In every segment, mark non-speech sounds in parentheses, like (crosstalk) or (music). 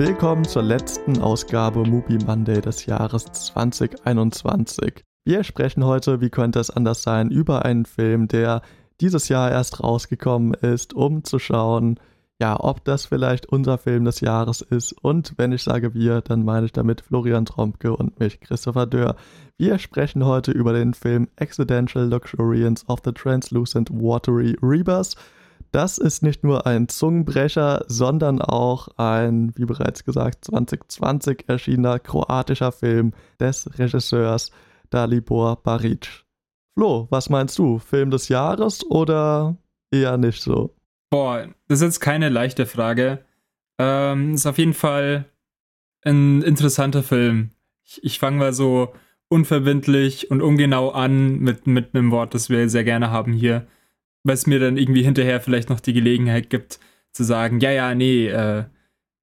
Willkommen zur letzten Ausgabe Movie Monday des Jahres 2021. Wir sprechen heute, wie könnte es anders sein, über einen Film, der dieses Jahr erst rausgekommen ist, um zu schauen, ja, ob das vielleicht unser Film des Jahres ist. Und wenn ich sage wir, dann meine ich damit Florian Trompke und mich, Christopher Dörr. Wir sprechen heute über den Film Accidental Luxuriance of the Translucent Watery Rebus. Das ist nicht nur ein Zungenbrecher, sondern auch ein, wie bereits gesagt, 2020 erschienener kroatischer Film des Regisseurs Dalibor Baric. Flo, was meinst du? Film des Jahres oder eher nicht so? Boah, das ist jetzt keine leichte Frage. Ähm, ist auf jeden Fall ein interessanter Film. Ich, ich fange mal so unverbindlich und ungenau an mit, mit einem Wort, das wir sehr gerne haben hier, was mir dann irgendwie hinterher vielleicht noch die Gelegenheit gibt, zu sagen, ja, ja, nee, äh,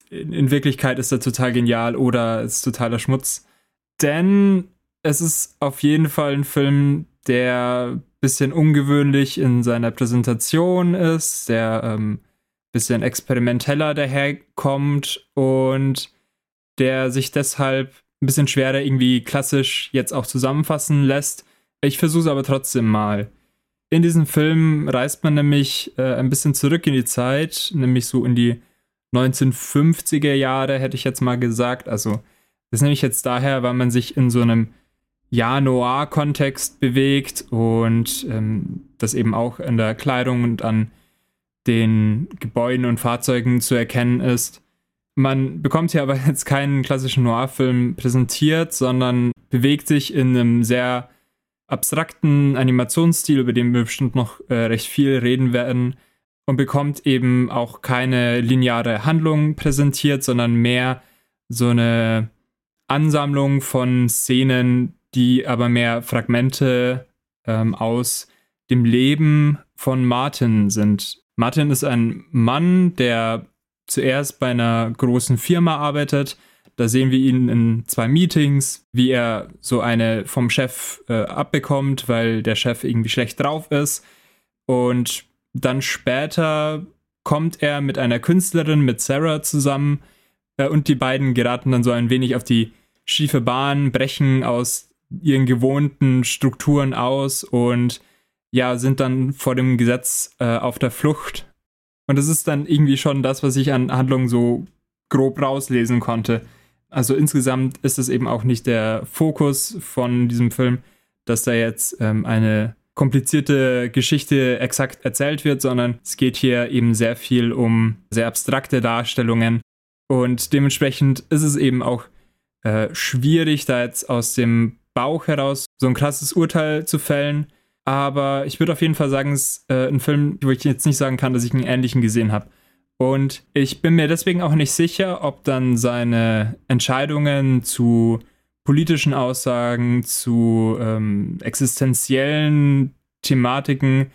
in, in Wirklichkeit ist er total genial oder ist totaler Schmutz. Denn es ist auf jeden Fall ein Film, der bisschen ungewöhnlich in seiner Präsentation ist, der ähm, bisschen experimenteller daherkommt und der sich deshalb ein bisschen schwerer irgendwie klassisch jetzt auch zusammenfassen lässt. Ich versuche es aber trotzdem mal. In diesem Film reist man nämlich äh, ein bisschen zurück in die Zeit, nämlich so in die 1950er Jahre, hätte ich jetzt mal gesagt. Also, das nehme ich jetzt daher, weil man sich in so einem ja, Noir-Kontext bewegt und ähm, das eben auch in der Kleidung und an den Gebäuden und Fahrzeugen zu erkennen ist. Man bekommt hier aber (laughs) jetzt keinen klassischen Noir-Film präsentiert, sondern bewegt sich in einem sehr abstrakten Animationsstil, über den wir bestimmt noch äh, recht viel reden werden, und bekommt eben auch keine lineare Handlung präsentiert, sondern mehr so eine Ansammlung von Szenen, die aber mehr Fragmente ähm, aus dem Leben von Martin sind. Martin ist ein Mann, der zuerst bei einer großen Firma arbeitet. Da sehen wir ihn in zwei Meetings, wie er so eine vom Chef äh, abbekommt, weil der Chef irgendwie schlecht drauf ist. Und dann später kommt er mit einer Künstlerin, mit Sarah zusammen. Äh, und die beiden geraten dann so ein wenig auf die schiefe Bahn, brechen aus ihren gewohnten Strukturen aus und ja, sind dann vor dem Gesetz äh, auf der Flucht. Und das ist dann irgendwie schon das, was ich an Handlungen so grob rauslesen konnte. Also insgesamt ist es eben auch nicht der Fokus von diesem Film, dass da jetzt ähm, eine komplizierte Geschichte exakt erzählt wird, sondern es geht hier eben sehr viel um sehr abstrakte Darstellungen. Und dementsprechend ist es eben auch äh, schwierig, da jetzt aus dem Bauch heraus so ein krasses Urteil zu fällen. Aber ich würde auf jeden Fall sagen, es ist äh, ein Film, wo ich jetzt nicht sagen kann, dass ich einen ähnlichen gesehen habe. Und ich bin mir deswegen auch nicht sicher, ob dann seine Entscheidungen zu politischen Aussagen, zu ähm, existenziellen Thematiken,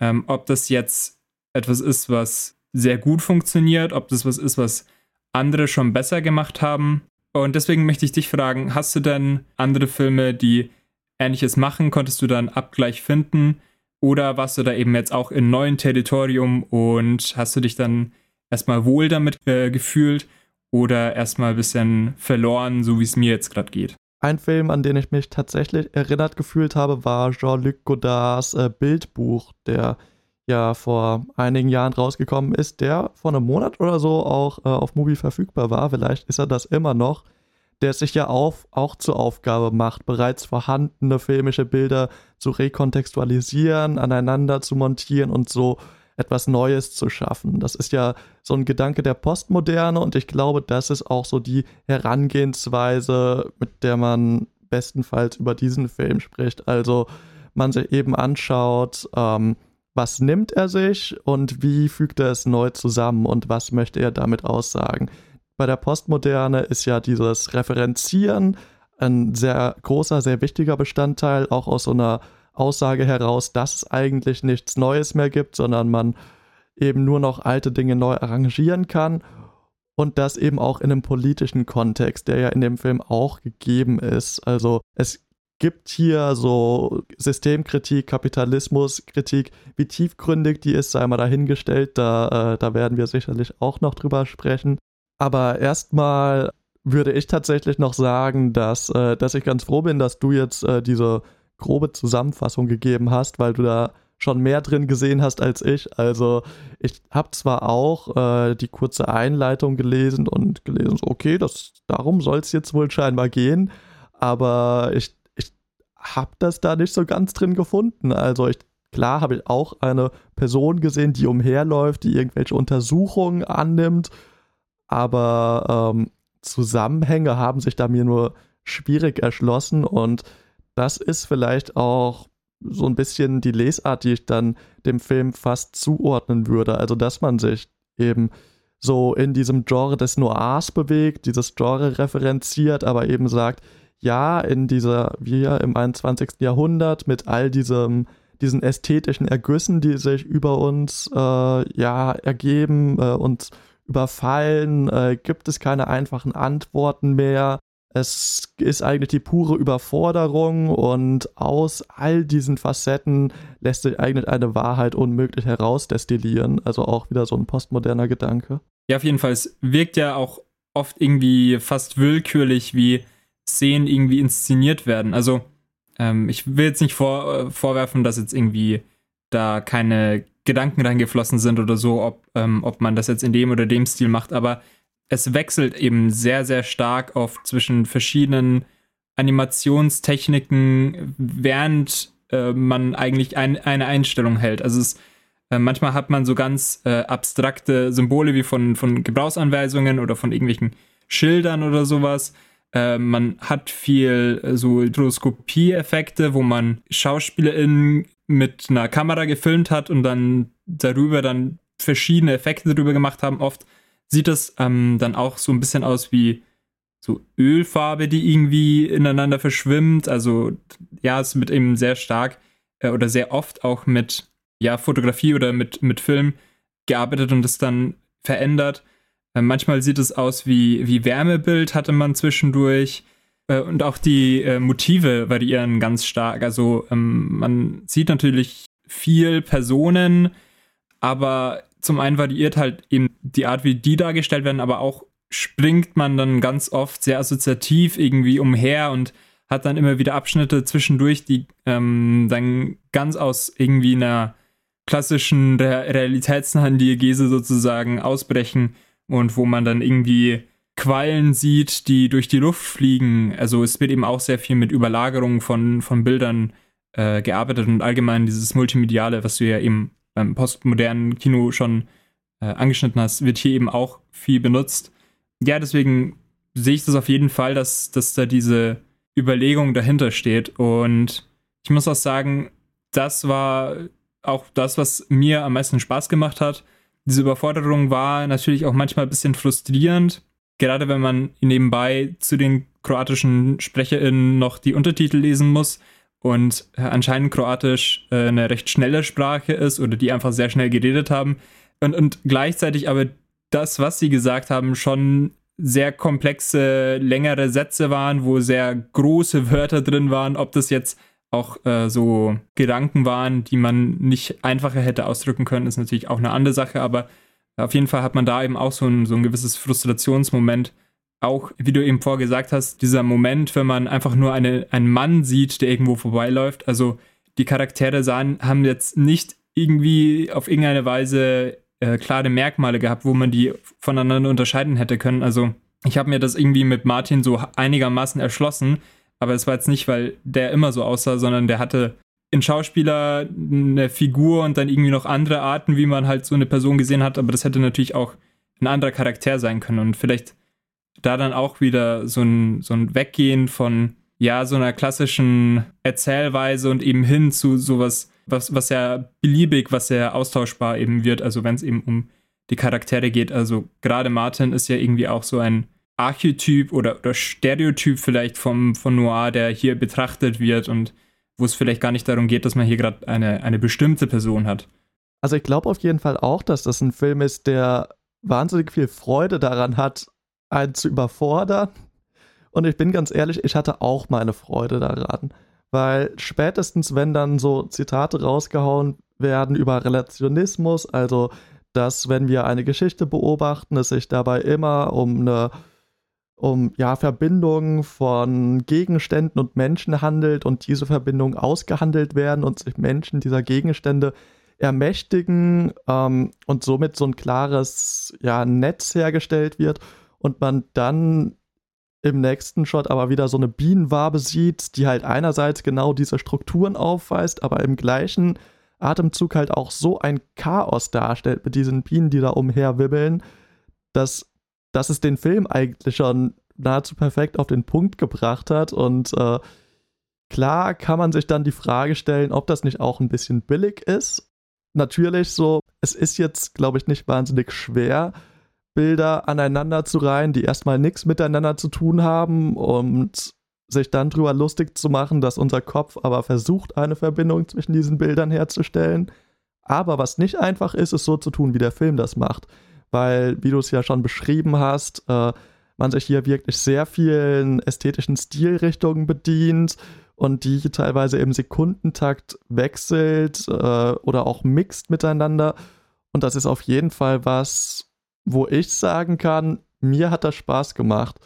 ähm, ob das jetzt etwas ist, was sehr gut funktioniert, ob das was ist, was andere schon besser gemacht haben und deswegen möchte ich dich fragen, hast du denn andere Filme, die ähnliches machen? Konntest du da einen Abgleich finden? Oder warst du da eben jetzt auch in neuen Territorium und hast du dich dann erstmal wohl damit äh, gefühlt oder erstmal ein bisschen verloren, so wie es mir jetzt gerade geht? Ein Film, an den ich mich tatsächlich erinnert gefühlt habe, war Jean-Luc Godards äh, Bildbuch, der ja vor einigen Jahren rausgekommen ist, der vor einem Monat oder so auch äh, auf Movie verfügbar war. Vielleicht ist er das immer noch. Der sich ja auf, auch zur Aufgabe macht, bereits vorhandene filmische Bilder zu rekontextualisieren, aneinander zu montieren und so etwas Neues zu schaffen. Das ist ja so ein Gedanke der Postmoderne und ich glaube, das ist auch so die Herangehensweise, mit der man bestenfalls über diesen Film spricht. Also man sich eben anschaut, ähm, was nimmt er sich und wie fügt er es neu zusammen und was möchte er damit aussagen. Bei der Postmoderne ist ja dieses Referenzieren ein sehr großer, sehr wichtiger Bestandteil, auch aus so einer Aussage heraus, dass es eigentlich nichts Neues mehr gibt, sondern man eben nur noch alte Dinge neu arrangieren kann und das eben auch in einem politischen Kontext, der ja in dem Film auch gegeben ist. Also es gibt hier so Systemkritik, Kapitalismuskritik. Wie tiefgründig die ist, sei mal dahingestellt. Da, äh, da werden wir sicherlich auch noch drüber sprechen. Aber erstmal würde ich tatsächlich noch sagen, dass, äh, dass ich ganz froh bin, dass du jetzt äh, diese grobe Zusammenfassung gegeben hast, weil du da schon mehr drin gesehen hast als ich. Also ich habe zwar auch äh, die kurze Einleitung gelesen und gelesen, okay, das, darum soll es jetzt wohl scheinbar gehen, aber ich, ich habe das da nicht so ganz drin gefunden. Also ich, klar habe ich auch eine Person gesehen, die umherläuft, die irgendwelche Untersuchungen annimmt, aber ähm, Zusammenhänge haben sich da mir nur schwierig erschlossen und das ist vielleicht auch so ein bisschen die Lesart, die ich dann dem Film fast zuordnen würde. Also, dass man sich eben so in diesem Genre des Noirs bewegt, dieses Genre referenziert, aber eben sagt, ja, in dieser, wir im 21. Jahrhundert mit all diesem, diesen ästhetischen Ergüssen, die sich über uns äh, ja ergeben, äh, uns überfallen, äh, gibt es keine einfachen Antworten mehr. Es ist eigentlich die pure Überforderung und aus all diesen Facetten lässt sich eigentlich eine Wahrheit unmöglich herausdestillieren. Also auch wieder so ein postmoderner Gedanke. Ja, auf jeden Fall. Es wirkt ja auch oft irgendwie fast willkürlich, wie Szenen irgendwie inszeniert werden. Also ähm, ich will jetzt nicht vor, äh, vorwerfen, dass jetzt irgendwie da keine Gedanken reingeflossen sind oder so, ob, ähm, ob man das jetzt in dem oder dem Stil macht, aber es wechselt eben sehr, sehr stark oft zwischen verschiedenen Animationstechniken, während äh, man eigentlich ein, eine Einstellung hält. Also es, äh, manchmal hat man so ganz äh, abstrakte Symbole wie von, von Gebrauchsanweisungen oder von irgendwelchen Schildern oder sowas. Äh, man hat viel äh, so Hydroskopie-Effekte, wo man SchauspielerInnen mit einer Kamera gefilmt hat und dann darüber dann verschiedene Effekte darüber gemacht haben. Oft sieht das ähm, dann auch so ein bisschen aus wie so Ölfarbe, die irgendwie ineinander verschwimmt. Also ja, es wird eben sehr stark äh, oder sehr oft auch mit ja, Fotografie oder mit, mit Film gearbeitet und das dann verändert. Äh, manchmal sieht es aus wie, wie Wärmebild, hatte man zwischendurch. Äh, und auch die äh, Motive variieren ganz stark. Also ähm, man sieht natürlich viel Personen, aber zum einen variiert halt eben die Art, wie die dargestellt werden, aber auch springt man dann ganz oft sehr assoziativ irgendwie umher und hat dann immer wieder Abschnitte zwischendurch, die ähm, dann ganz aus irgendwie einer klassischen Re realitätsnahen Diegese sozusagen ausbrechen und wo man dann irgendwie Quallen sieht, die durch die Luft fliegen. Also es wird eben auch sehr viel mit Überlagerung von, von Bildern äh, gearbeitet und allgemein dieses Multimediale, was du ja eben beim postmodernen Kino schon äh, angeschnitten hast, wird hier eben auch viel benutzt. Ja, deswegen sehe ich das auf jeden Fall, dass, dass da diese Überlegung dahinter steht. Und ich muss auch sagen, das war auch das, was mir am meisten Spaß gemacht hat. Diese Überforderung war natürlich auch manchmal ein bisschen frustrierend, gerade wenn man nebenbei zu den kroatischen SprecherInnen noch die Untertitel lesen muss und äh, anscheinend Kroatisch äh, eine recht schnelle Sprache ist oder die einfach sehr schnell geredet haben. Und, und gleichzeitig aber das, was sie gesagt haben, schon sehr komplexe, längere Sätze waren, wo sehr große Wörter drin waren, ob das jetzt auch äh, so Gedanken waren, die man nicht einfacher hätte ausdrücken können, ist natürlich auch eine andere Sache, aber auf jeden Fall hat man da eben auch so ein, so ein gewisses Frustrationsmoment, auch, wie du eben vorgesagt hast, dieser Moment, wenn man einfach nur eine, einen Mann sieht, der irgendwo vorbeiläuft. Also die Charaktere sahen, haben jetzt nicht irgendwie auf irgendeine Weise äh, klare Merkmale gehabt, wo man die voneinander unterscheiden hätte können. Also ich habe mir das irgendwie mit Martin so einigermaßen erschlossen, aber es war jetzt nicht, weil der immer so aussah, sondern der hatte in Schauspieler eine Figur und dann irgendwie noch andere Arten, wie man halt so eine Person gesehen hat, aber das hätte natürlich auch ein anderer Charakter sein können und vielleicht da dann auch wieder so ein, so ein Weggehen von, ja, so einer klassischen Erzählweise und eben hin zu sowas, was, was ja beliebig, was sehr austauschbar eben wird, also wenn es eben um die Charaktere geht. Also gerade Martin ist ja irgendwie auch so ein Archetyp oder, oder Stereotyp vielleicht vom, von Noir, der hier betrachtet wird und wo es vielleicht gar nicht darum geht, dass man hier gerade eine, eine bestimmte Person hat. Also ich glaube auf jeden Fall auch, dass das ein Film ist, der wahnsinnig viel Freude daran hat, einen zu überfordern. Und ich bin ganz ehrlich, ich hatte auch meine Freude daran. Weil spätestens, wenn dann so Zitate rausgehauen werden über Relationismus, also dass wenn wir eine Geschichte beobachten, es sich dabei immer um eine um ja Verbindungen von Gegenständen und Menschen handelt und diese Verbindungen ausgehandelt werden und sich Menschen dieser Gegenstände ermächtigen ähm, und somit so ein klares ja, Netz hergestellt wird und man dann im nächsten Shot aber wieder so eine Bienenwabe sieht, die halt einerseits genau diese Strukturen aufweist, aber im gleichen Atemzug halt auch so ein Chaos darstellt mit diesen Bienen, die da umherwibbeln, dass, dass es den Film eigentlich schon nahezu perfekt auf den Punkt gebracht hat und äh, klar kann man sich dann die Frage stellen, ob das nicht auch ein bisschen billig ist. Natürlich so, es ist jetzt, glaube ich, nicht wahnsinnig schwer, Bilder aneinander zu reihen, die erstmal nichts miteinander zu tun haben und sich dann drüber lustig zu machen, dass unser Kopf aber versucht, eine Verbindung zwischen diesen Bildern herzustellen. Aber was nicht einfach ist, ist so zu tun, wie der Film das macht. Weil, wie du es ja schon beschrieben hast, äh, man sich hier wirklich sehr vielen ästhetischen Stilrichtungen bedient und die teilweise im Sekundentakt wechselt äh, oder auch mixt miteinander. Und das ist auf jeden Fall was, wo ich sagen kann, mir hat das Spaß gemacht,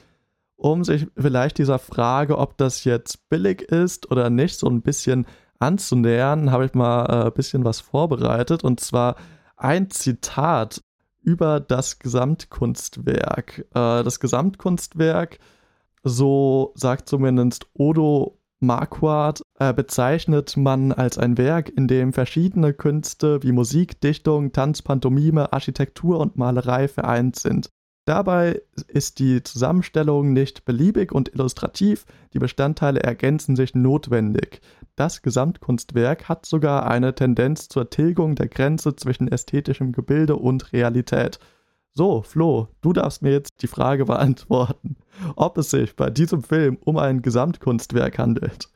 um sich vielleicht dieser Frage, ob das jetzt billig ist oder nicht, so ein bisschen anzunähern, habe ich mal äh, ein bisschen was vorbereitet und zwar ein Zitat über das Gesamtkunstwerk. Äh, das Gesamtkunstwerk, so sagt zumindest Odo Marquardt äh, bezeichnet man als ein Werk, in dem verschiedene Künste wie Musik, Dichtung, Tanz, Pantomime, Architektur und Malerei vereint sind. Dabei ist die Zusammenstellung nicht beliebig und illustrativ, die Bestandteile ergänzen sich notwendig. Das Gesamtkunstwerk hat sogar eine Tendenz zur Tilgung der Grenze zwischen ästhetischem Gebilde und Realität. So, Flo, du darfst mir jetzt die Frage beantworten, ob es sich bei diesem Film um ein Gesamtkunstwerk handelt.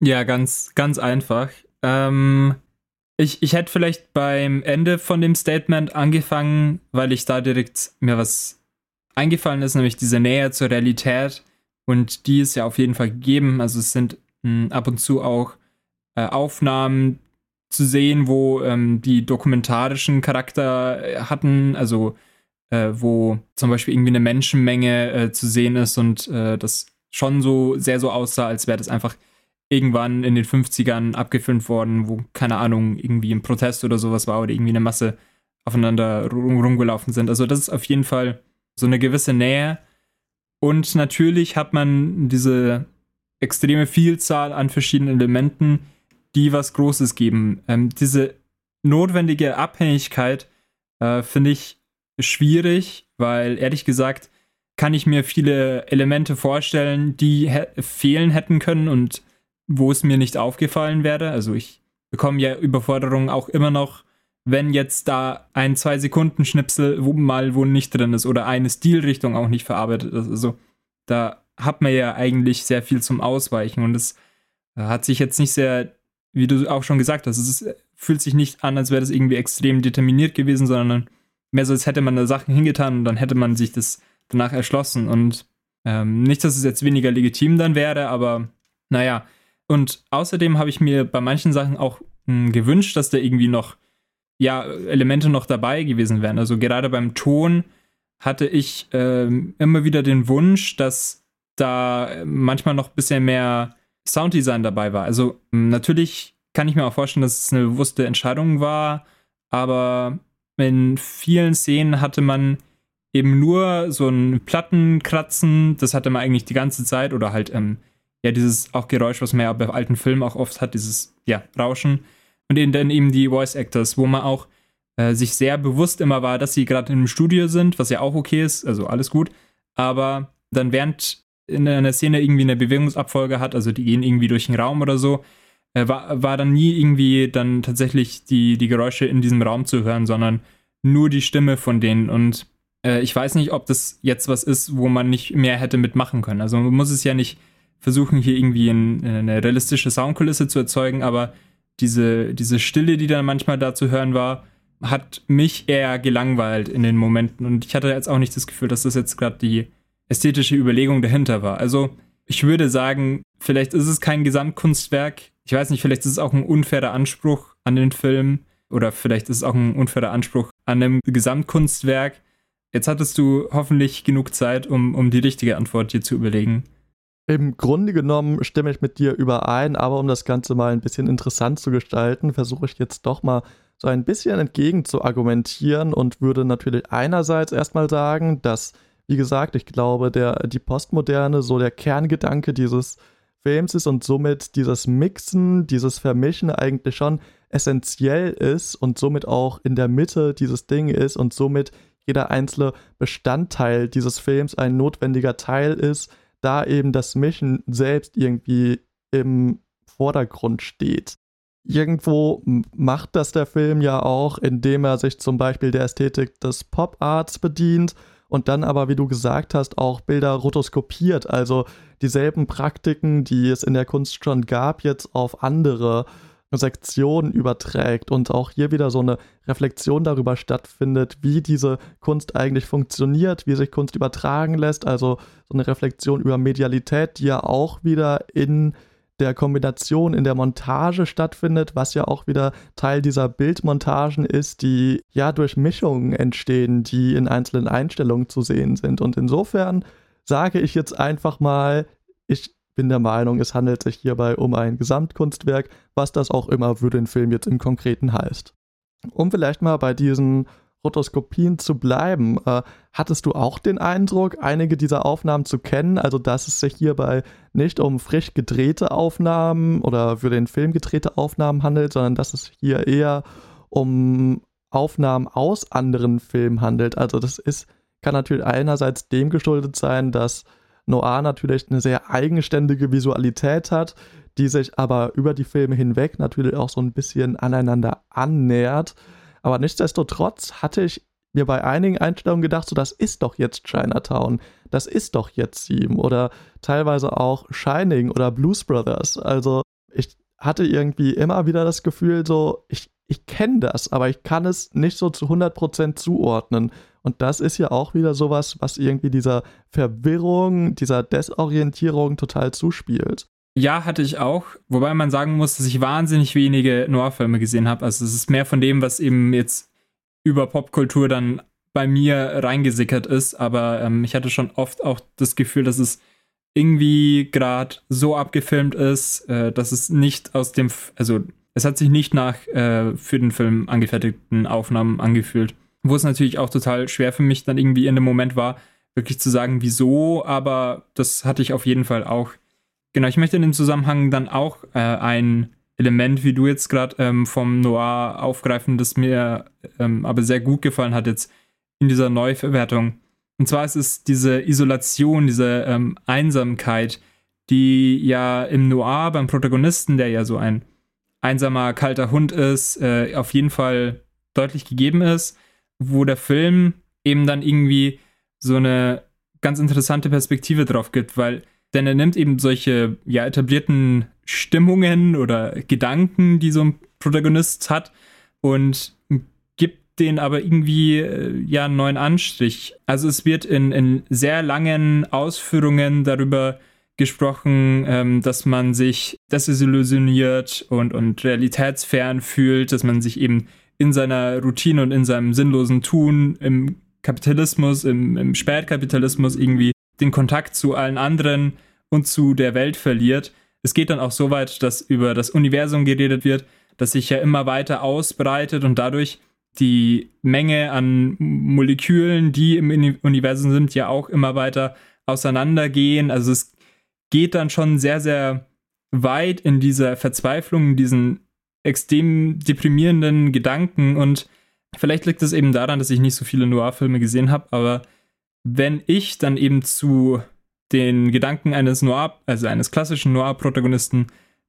Ja, ganz, ganz einfach. Ähm, ich, ich hätte vielleicht beim Ende von dem Statement angefangen, weil ich da direkt mir was eingefallen ist, nämlich diese Nähe zur Realität. Und die ist ja auf jeden Fall gegeben. Also es sind mh, hm, ab und zu auch äh, Aufnahmen zu sehen, wo ähm, die dokumentarischen Charakter äh, hatten, also äh, wo zum Beispiel irgendwie eine Menschenmenge äh, zu sehen ist und äh, das schon so sehr so aussah, als wäre das einfach irgendwann in den 50ern abgefilmt worden, wo, keine Ahnung, irgendwie ein Protest oder sowas war oder irgendwie eine Masse aufeinander rumgelaufen sind. Also das ist auf jeden Fall so eine gewisse Nähe. Und natürlich hat man diese extreme Vielzahl an verschiedenen Elementen, die was Großes geben. Ähm, diese notwendige Abhängigkeit äh, finde ich schwierig, weil ehrlich gesagt kann ich mir viele Elemente vorstellen, die fehlen hätten können und wo es mir nicht aufgefallen wäre. Also ich bekomme ja Überforderungen auch immer noch wenn jetzt da ein zwei Sekunden Schnipsel wo mal wo nicht drin ist oder eine Stilrichtung auch nicht verarbeitet ist. Also da hat man ja eigentlich sehr viel zum Ausweichen und es hat sich jetzt nicht sehr, wie du auch schon gesagt hast, es ist, fühlt sich nicht an, als wäre das irgendwie extrem determiniert gewesen, sondern mehr so, als hätte man da Sachen hingetan und dann hätte man sich das danach erschlossen und ähm, nicht, dass es jetzt weniger legitim dann wäre, aber naja. Und außerdem habe ich mir bei manchen Sachen auch mh, hm, gewünscht, dass da irgendwie noch ja, Elemente noch dabei gewesen wären. Also gerade beim Ton hatte ich äh, immer wieder den Wunsch, dass da manchmal noch ein bisschen mehr Sounddesign dabei war. Also natürlich kann ich mir auch vorstellen, dass es eine bewusste Entscheidung war, aber in vielen Szenen hatte man eben nur so ein Plattenkratzen, das hatte man eigentlich die ganze Zeit. Oder halt ähm, ja dieses auch Geräusch, was man ja bei alten Filmen auch oft hat, dieses ja Rauschen. Und dann eben die Voice Actors, wo man auch äh, sich sehr bewusst immer war, dass sie gerade im Studio sind, was ja auch okay ist, also alles gut. Aber dann während in einer Szene irgendwie eine Bewegungsabfolge hat, also die gehen irgendwie durch den Raum oder so, äh, war, war dann nie irgendwie dann tatsächlich die, die Geräusche in diesem Raum zu hören, sondern nur die Stimme von denen. Und äh, ich weiß nicht, ob das jetzt was ist, wo man nicht mehr hätte mitmachen können. Also man muss es ja nicht versuchen, hier irgendwie in, in eine realistische Soundkulisse zu erzeugen, aber diese, diese Stille, die dann manchmal da zu hören war, hat mich eher gelangweilt in den Momenten. Und ich hatte jetzt auch nicht das Gefühl, dass das jetzt gerade die ästhetische Überlegung dahinter war. Also ich würde sagen, vielleicht ist es kein Gesamtkunstwerk. Ich weiß nicht, vielleicht ist es auch ein unfairer Anspruch an den Film. oder vielleicht ist es auch ein unfairer Anspruch an einem Gesamtkunstwerk. Jetzt hattest du hoffentlich genug Zeit, um, um die richtige Antwort dir zu überlegen. Im Grunde genommen stimme ich mit dir überein, aber um das Ganze mal ein bisschen interessant zu gestalten, versuche ich jetzt doch mal so ein bisschen entgegen zu argumentieren und würde natürlich einerseits erstmal sagen, dass, wie gesagt, ich glaube, der, die Postmoderne so der Kerngedanke dieses Films ist und somit dieses Mixen, dieses Vermischen eigentlich schon essentiell ist und somit auch in der Mitte dieses Ding ist und somit jeder einzelne Bestandteil dieses Films ein notwendiger Teil ist, da eben das Mischen selbst irgendwie im Vordergrund steht. Irgendwo macht das der Film ja auch, indem er sich zum Beispiel der Ästhetik des Pop-Arts bedient und dann aber, wie du gesagt hast, auch Bilder rotoskopiert, also dieselben Praktiken, die es in der Kunst schon gab, jetzt auf andere Sektion überträgt. Und auch hier wieder so eine Reflexion darüber stattfindet, wie diese Kunst eigentlich funktioniert, wie sich Kunst übertragen lässt, also so eine Reflexion über Medialität, die ja auch wieder in der Kombination in der Montage stattfindet, was ja auch wieder Teil dieser Bildmontagen ist, die ja durch Mischungen entstehen, die in einzelnen Einstellungen zu sehen sind. Und insofern sage ich jetzt einfach mal, ich bin der Meinung, es handelt sich hierbei um ein Gesamtkunstwerk, was das auch immer für den Film jetzt im Konkreten heißt. Um vielleicht mal bei diesen Rotoskopien zu bleiben, äh, hattest du auch den Eindruck, einige dieser Aufnahmen zu kennen, also dass es sich hierbei nicht um frisch gedrehte Aufnahmen oder für den Film gedrehte Aufnahmen handelt, sondern dass es hier eher um Aufnahmen aus anderen Filmen handelt. Also das ist, kann natürlich einerseits dem geschuldet sein, dass Noir natürlich eine sehr eigenständige Visualität hat, die sich aber über die Filme hinweg natürlich auch so ein bisschen aneinander annähert. Aber nichtsdestotrotz hatte ich mir bei einigen Einstellungen gedacht, so das ist doch jetzt Chinatown, das ist doch jetzt Sieben oder teilweise auch Shining oder Blues Brothers. Also ich hatte irgendwie immer wieder das Gefühl, so ich, ich kenne das, aber ich kann es nicht so zu 100% zuordnen. Und das ist ja auch wieder sowas, was irgendwie dieser Verwirrung, dieser Desorientierung total zuspielt. Ja, hatte ich auch. Wobei man sagen muss, dass ich wahnsinnig wenige Noir-Filme gesehen habe. Also es ist mehr von dem, was eben jetzt über Popkultur dann bei mir reingesickert ist. Aber ähm, ich hatte schon oft auch das Gefühl, dass es irgendwie gerade so abgefilmt ist, äh, dass es nicht aus dem, also es hat sich nicht nach äh, für den Film angefertigten Aufnahmen angefühlt. Wo es natürlich auch total schwer für mich dann irgendwie in dem Moment war, wirklich zu sagen, wieso, aber das hatte ich auf jeden Fall auch. Genau, ich möchte in dem Zusammenhang dann auch äh, ein Element, wie du jetzt gerade ähm, vom Noir aufgreifen, das mir ähm, aber sehr gut gefallen hat jetzt in dieser Neuverwertung. Und zwar ist es diese Isolation, diese ähm, Einsamkeit, die ja im Noir beim Protagonisten, der ja so ein einsamer, kalter Hund ist, äh, auf jeden Fall deutlich gegeben ist wo der Film eben dann irgendwie so eine ganz interessante Perspektive drauf gibt, weil denn er nimmt eben solche ja etablierten Stimmungen oder Gedanken, die so ein Protagonist hat und gibt denen aber irgendwie äh, ja einen neuen Anstrich. Also es wird in, in sehr langen Ausführungen darüber gesprochen, ähm, dass man sich desillusioniert und, und realitätsfern fühlt, dass man sich eben in seiner Routine und in seinem sinnlosen Tun im Kapitalismus, im, im Spätkapitalismus irgendwie den Kontakt zu allen anderen und zu der Welt verliert. Es geht dann auch so weit, dass über das Universum geredet wird, das sich ja immer weiter ausbreitet und dadurch die Menge an Molekülen, die im Universum sind, ja auch immer weiter auseinandergehen. Also es geht dann schon sehr, sehr weit in dieser Verzweiflung, in diesen extrem deprimierenden Gedanken und vielleicht liegt es eben daran, dass ich nicht so viele Noir-Filme gesehen habe, aber wenn ich dann eben zu den Gedanken eines Noir, also eines klassischen Noir-Protagonisten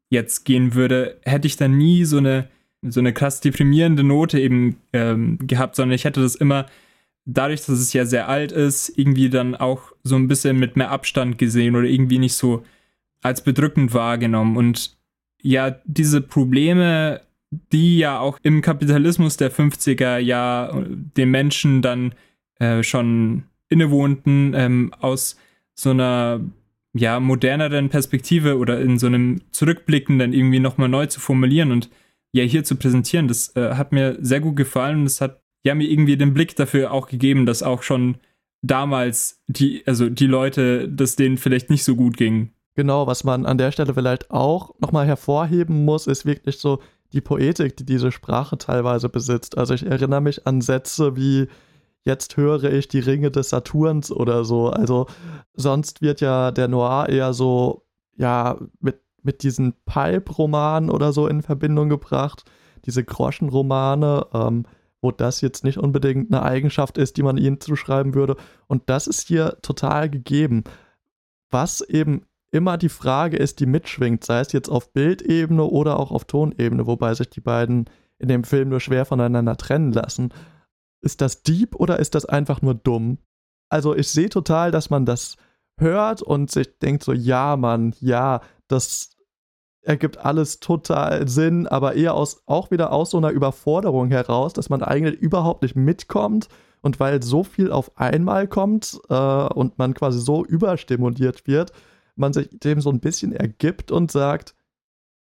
jetzt gehen würde, hätte ich dann nie so eine, so eine krass deprimierende Note eben ähm, gehabt, sondern ich hätte das immer dadurch, dass es ja sehr alt ist, irgendwie dann auch so ein bisschen mit mehr Abstand gesehen oder irgendwie nicht so als bedrückend wahrgenommen. Und ja diese Probleme, die ja auch im Kapitalismus der 50er ja den Menschen dann äh, schon innewohnten, ähm, aus so einer ja moderneren Perspektive oder in so einem zurückblickenden irgendwie nochmal neu zu formulieren und ja hier zu präsentieren. Das äh, hat mir sehr gut gefallen und es hat ja mir irgendwie den Blick dafür auch gegeben, dass auch schon damals die, also die Leute, dass denen vielleicht nicht so gut ging. Genau, was man an der Stelle vielleicht auch nochmal hervorheben muss, ist wirklich so die Poetik, die diese Sprache teilweise besitzt. Also ich erinnere mich an Sätze wie jetzt höre ich die Ringe des Saturns oder so. Also sonst wird ja der Noir eher so, ja, mit, mit diesen Pulp-Romanen oder so in Verbindung gebracht. Diese Groschenromane, ähm, wo das jetzt nicht unbedingt eine Eigenschaft ist, die man ihnen zuschreiben würde. Und das ist hier total gegeben. Was eben immer die Frage ist, die mitschwingt, sei es jetzt auf Bildebene oder auch auf Tonebene, wobei sich die beiden in dem Film nur schwer voneinander trennen lassen. Ist das deep oder ist das einfach nur dumm? Also ich sehe total, dass man das hört und sich denkt so, ja, Mann, ja, das ergibt alles total Sinn, aber eher aus, auch wieder aus so einer Überforderung heraus, dass man eigentlich überhaupt nicht mitkommt und weil so viel auf einmal kommt äh, und man quasi so überstimuliert wird, man sich dem so ein bisschen ergibt und sagt,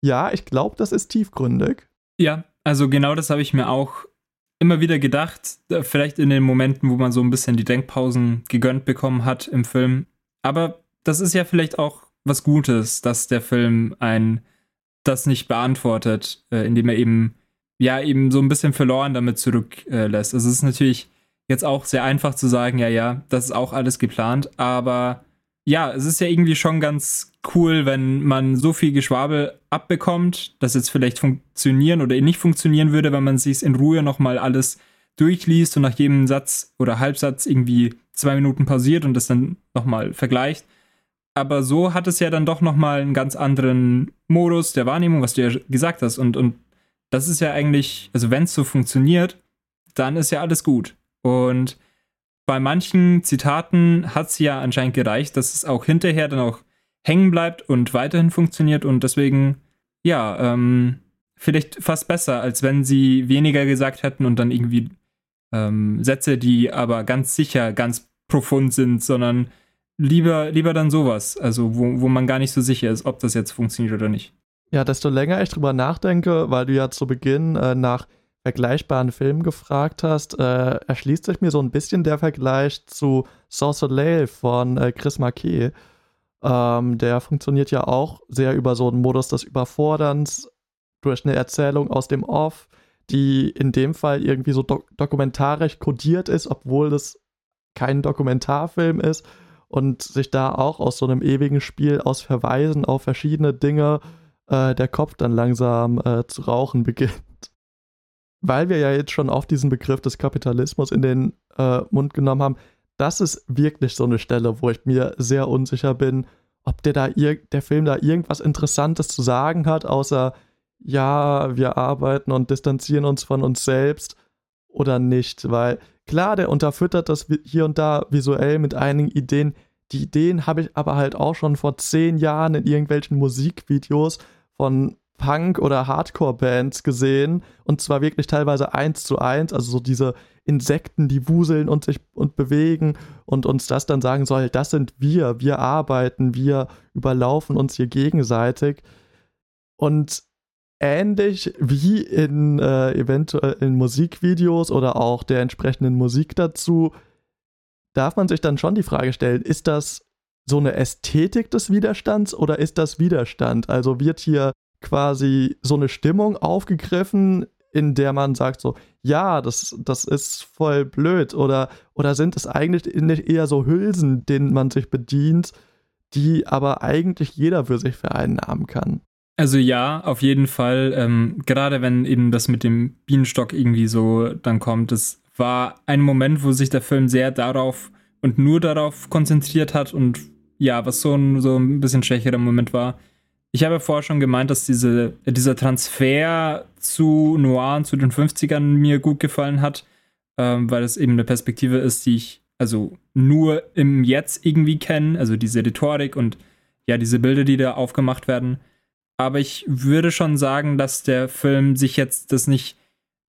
ja, ich glaube, das ist tiefgründig. Ja, also genau das habe ich mir auch immer wieder gedacht, äh, vielleicht in den Momenten, wo man so ein bisschen die Denkpausen gegönnt bekommen hat im Film. Aber das ist ja vielleicht auch was Gutes, dass der Film ein das nicht beantwortet, äh, indem er eben ja eben so ein bisschen verloren damit zurücklässt. also es ist natürlich jetzt auch sehr einfach zu sagen, ja, ja, das ist auch alles geplant, aber ja, es ist ja irgendwie schon ganz cool, wenn man so viel Geschwabel abbekommt, das jetzt vielleicht funktionieren oder nicht funktionieren würde, wenn man sich in Ruhe nochmal alles durchliest und nach jedem Satz oder Halbsatz irgendwie zwei Minuten pausiert und das dann nochmal vergleicht. Aber so hat es ja dann doch nochmal einen ganz anderen Modus der Wahrnehmung, was du ja gesagt hast. Und, und das ist ja eigentlich, also wenn es so funktioniert, dann ist ja alles gut. Und bei manchen Zitaten hat es ja anscheinend gereicht, dass es auch hinterher dann auch hängen bleibt und weiterhin funktioniert und deswegen, ja, ähm, vielleicht fast besser, als wenn sie weniger gesagt hätten und dann irgendwie ähm, Sätze, die aber ganz sicher ganz profund sind, sondern lieber, lieber dann sowas, also wo, wo man gar nicht so sicher ist, ob das jetzt funktioniert oder nicht. Ja, desto länger ich drüber nachdenke, weil du ja zu Beginn äh, nach vergleichbaren Filmen gefragt hast, äh, erschließt sich mir so ein bisschen der Vergleich zu Sans Soleil von äh, Chris Marquet. Ähm, der funktioniert ja auch sehr über so einen Modus des Überforderns durch eine Erzählung aus dem Off, die in dem Fall irgendwie so do dokumentarisch kodiert ist, obwohl es kein Dokumentarfilm ist und sich da auch aus so einem ewigen Spiel aus Verweisen auf verschiedene Dinge äh, der Kopf dann langsam äh, zu rauchen beginnt weil wir ja jetzt schon auf diesen Begriff des Kapitalismus in den äh, Mund genommen haben, das ist wirklich so eine Stelle, wo ich mir sehr unsicher bin, ob der, da der Film da irgendwas Interessantes zu sagen hat, außer ja, wir arbeiten und distanzieren uns von uns selbst oder nicht. Weil klar, der unterfüttert das hier und da visuell mit einigen Ideen. Die Ideen habe ich aber halt auch schon vor zehn Jahren in irgendwelchen Musikvideos von Punk- oder Hardcore-Bands gesehen und zwar wirklich teilweise eins zu eins, also so diese Insekten, die wuseln und sich und bewegen und uns das dann sagen soll, das sind wir, wir arbeiten, wir überlaufen uns hier gegenseitig und ähnlich wie in äh, eventuell in Musikvideos oder auch der entsprechenden Musik dazu, darf man sich dann schon die Frage stellen, ist das so eine Ästhetik des Widerstands oder ist das Widerstand? Also wird hier quasi so eine Stimmung aufgegriffen, in der man sagt so, ja, das, das ist voll blöd oder, oder sind es eigentlich nicht eher so Hülsen, denen man sich bedient, die aber eigentlich jeder für sich vereinnahmen kann? Also ja, auf jeden Fall. Ähm, gerade wenn eben das mit dem Bienenstock irgendwie so dann kommt, das war ein Moment, wo sich der Film sehr darauf und nur darauf konzentriert hat und ja, was so ein, so ein bisschen schwächerer Moment war, ich habe vorher schon gemeint, dass diese, dieser Transfer zu Noir und zu den 50ern mir gut gefallen hat, ähm, weil es eben eine Perspektive ist, die ich also nur im Jetzt irgendwie kenne, also diese Rhetorik und ja, diese Bilder, die da aufgemacht werden. Aber ich würde schon sagen, dass der Film sich jetzt das nicht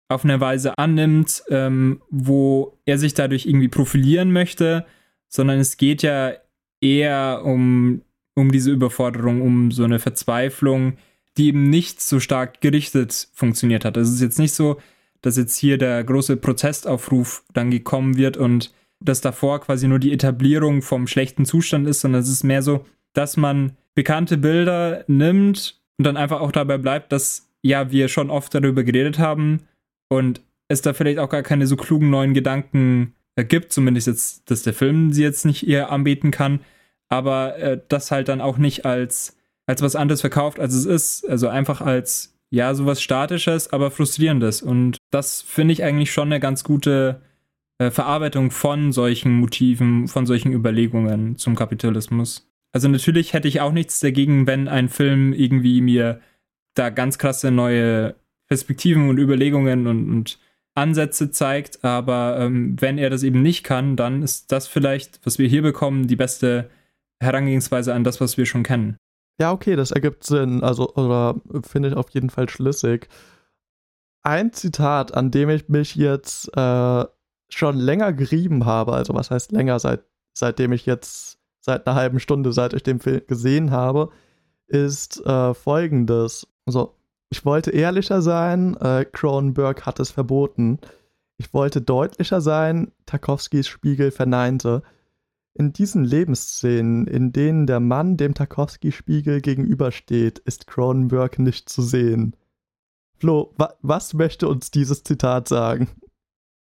auf eine Weise annimmt, ähm, wo er sich dadurch irgendwie profilieren möchte, sondern es geht ja eher um um diese Überforderung, um so eine Verzweiflung, die eben nicht so stark gerichtet funktioniert hat. Also es ist jetzt nicht so, dass jetzt hier der große Protestaufruf dann gekommen wird und dass davor quasi nur die Etablierung vom schlechten Zustand ist, sondern es ist mehr so, dass man bekannte Bilder nimmt und dann einfach auch dabei bleibt, dass ja wir schon oft darüber geredet haben und es da vielleicht auch gar keine so klugen neuen Gedanken gibt, zumindest jetzt, dass der Film sie jetzt nicht eher anbieten kann, aber äh, das halt dann auch nicht als, als was anderes verkauft, als es ist, also einfach als ja, sowas Statisches, aber Frustrierendes. Und das finde ich eigentlich schon eine ganz gute äh, Verarbeitung von solchen Motiven, von solchen Überlegungen zum Kapitalismus. Also natürlich hätte ich auch nichts dagegen, wenn ein Film irgendwie mir da ganz krasse neue Perspektiven und Überlegungen und, und Ansätze zeigt, aber ähm, wenn er das eben nicht kann, dann ist das vielleicht, was wir hier bekommen, die beste Herangehensweise an das, was wir schon kennen. Ja, okay, das ergibt Sinn, also oder finde ich auf jeden Fall schlüssig. Ein Zitat, an dem ich mich jetzt äh, schon länger gerieben habe, also was heißt länger, seit, seitdem ich jetzt seit einer halben Stunde, seit ich den Film gesehen habe, ist äh, folgendes. Also, ich wollte ehrlicher sein, äh, Cronenberg hat es verboten. Ich wollte deutlicher sein, Tarkovskis Spiegel verneinte. In diesen Lebensszenen, in denen der Mann dem Tarkovsky-Spiegel gegenübersteht, ist Cronenberg nicht zu sehen. Flo, wa was möchte uns dieses Zitat sagen?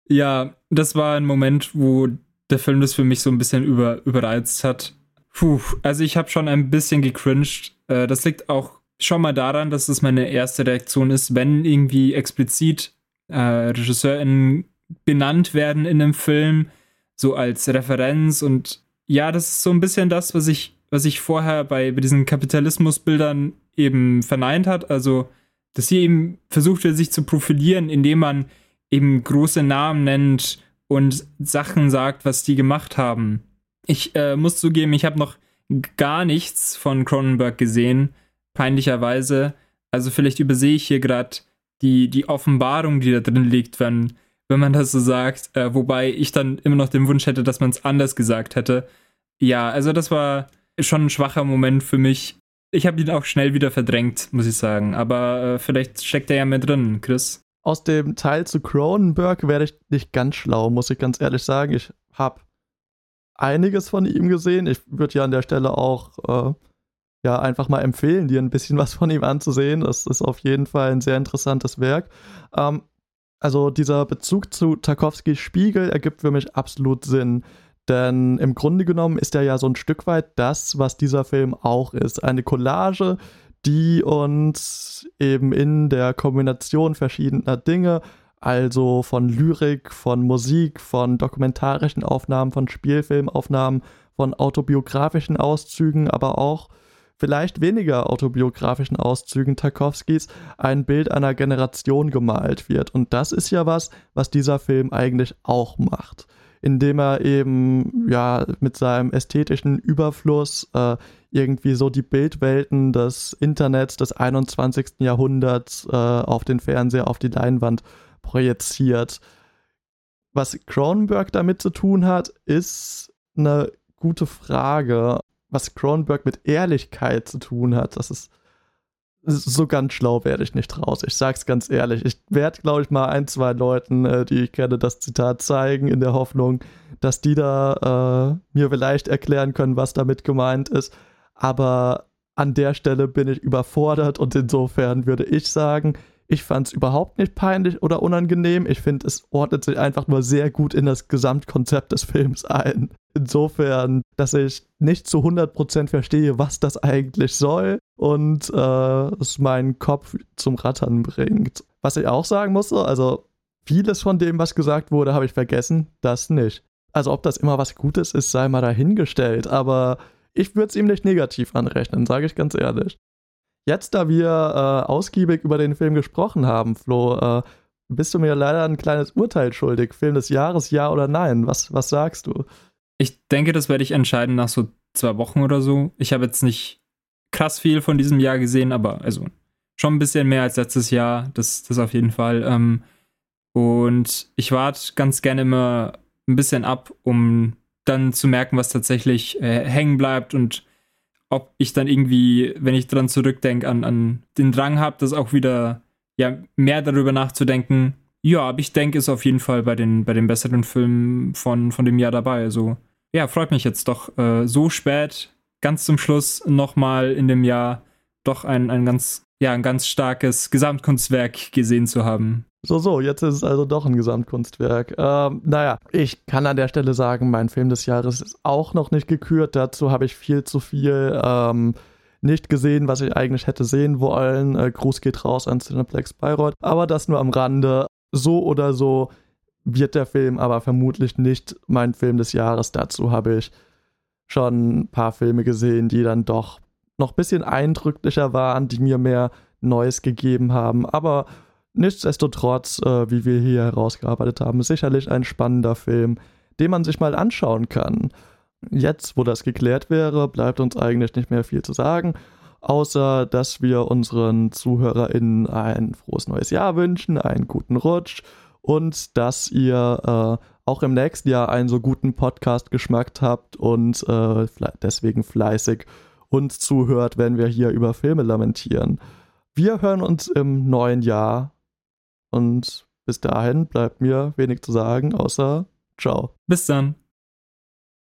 Ja, das war ein Moment, wo der Film das für mich so ein bisschen über, überreizt hat. Puh, also ich habe schon ein bisschen gecringed. Äh, das liegt auch schon mal daran, dass es meine erste Reaktion ist, wenn irgendwie explizit äh, RegisseurInnen benannt werden in einem Film, so als Referenz und ja, das ist so ein bisschen das, was ich, was ich vorher bei, bei diesen Kapitalismusbildern eben verneint hat. Also, dass hier eben versucht wird, sich zu profilieren, indem man eben große Namen nennt und Sachen sagt, was die gemacht haben. Ich äh, muss zugeben, ich habe noch gar nichts von Cronenberg gesehen, peinlicherweise. Also vielleicht übersehe ich hier gerade die, die Offenbarung, die da drin liegt, wenn, wenn man das so sagt. Äh, wobei ich dann immer noch den Wunsch hätte, dass man es anders gesagt hätte. Ja, also das war schon ein schwacher Moment für mich. Ich habe ihn auch schnell wieder verdrängt, muss ich sagen. Aber äh, vielleicht steckt er ja mehr drin, Chris aus dem Teil zu Cronenberg werde ich nicht ganz schlau, muss ich ganz ehrlich sagen. Ich habe einiges von ihm gesehen. Ich würde ja an der Stelle auch äh, ja einfach mal empfehlen, dir ein bisschen was von ihm anzusehen. Das ist auf jeden Fall ein sehr interessantes Werk. Ähm, also dieser Bezug zu Tarkovskis Spiegel ergibt für mich absolut Sinn. Denn im Grunde genommen ist er ja so ein Stück weit das, was dieser Film auch ist. Eine Collage, die uns eben in der Kombination verschiedener Dinge, also von Lyrik, von Musik, von dokumentarischen Aufnahmen, von Spielfilmaufnahmen, von autobiografischen Auszügen, aber auch vielleicht weniger autobiografischen Auszügen Tarkovskis ein Bild einer Generation gemalt wird. Und das ist ja was, was dieser Film eigentlich auch macht indem er eben ja mit seinem ästhetischen Überfluss äh, irgendwie so die Bildwelten des Internets des 21. Jahrhunderts äh, auf den Fernseher, auf die Leinwand projiziert. Was Cronenberg damit zu tun hat, ist eine gute Frage. Was Cronenberg mit Ehrlichkeit zu tun hat, das ist so ganz schlau werde ich nicht raus. Ich sag's ganz ehrlich. Ich werde, glaube ich, mal ein, zwei Leuten, äh, die ich kenne, das Zitat zeigen, in der Hoffnung, dass die da äh, mir vielleicht erklären können, was damit gemeint ist. Aber an der Stelle bin ich überfordert und insofern würde ich sagen, ich fand es überhaupt nicht peinlich oder unangenehm. Ich finde, es ordnet sich einfach nur sehr gut in das Gesamtkonzept des Films ein. Insofern, dass ich nicht zu 100% verstehe, was das eigentlich soll und äh, es meinen Kopf zum Rattern bringt. Was ich auch sagen musste, also vieles von dem, was gesagt wurde, habe ich vergessen, das nicht. Also ob das immer was Gutes ist, sei mal dahingestellt, aber ich würde es ihm nicht negativ anrechnen, sage ich ganz ehrlich. Jetzt, da wir äh, ausgiebig über den Film gesprochen haben, Flo, äh, bist du mir leider ein kleines Urteil schuldig. Film des Jahres, ja oder nein? Was, was sagst du? Ich denke, das werde ich entscheiden nach so zwei Wochen oder so. Ich habe jetzt nicht krass viel von diesem Jahr gesehen, aber also schon ein bisschen mehr als letztes Jahr. Das, das auf jeden Fall. Ähm, und ich warte ganz gerne immer ein bisschen ab, um dann zu merken, was tatsächlich äh, hängen bleibt und ob ich dann irgendwie, wenn ich dran zurückdenke, an, an den Drang habe, das auch wieder ja, mehr darüber nachzudenken. Ja, aber ich denke, ist auf jeden Fall bei den, bei den besseren Filmen von, von dem Jahr dabei. Also, ja, freut mich jetzt doch äh, so spät, ganz zum Schluss nochmal in dem Jahr doch ein, ein ganz, ja, ein ganz starkes Gesamtkunstwerk gesehen zu haben. So, so, jetzt ist es also doch ein Gesamtkunstwerk. Ähm, naja, ich kann an der Stelle sagen, mein Film des Jahres ist auch noch nicht gekürt. Dazu habe ich viel zu viel ähm, nicht gesehen, was ich eigentlich hätte sehen wollen. Äh, Gruß geht raus an Cineplex Bayreuth. Aber das nur am Rande. So oder so wird der Film aber vermutlich nicht mein Film des Jahres. Dazu habe ich schon ein paar Filme gesehen, die dann doch noch ein bisschen eindrücklicher waren, die mir mehr Neues gegeben haben. Aber nichtsdestotrotz, äh, wie wir hier herausgearbeitet haben, sicherlich ein spannender Film, den man sich mal anschauen kann. Jetzt, wo das geklärt wäre, bleibt uns eigentlich nicht mehr viel zu sagen, außer dass wir unseren ZuhörerInnen ein frohes neues Jahr wünschen, einen guten Rutsch und dass ihr äh, auch im nächsten Jahr einen so guten Podcast geschmackt habt und äh, deswegen fleißig uns zuhört, wenn wir hier über Filme lamentieren. Wir hören uns im neuen Jahr und bis dahin bleibt mir wenig zu sagen, außer ciao. Bis dann.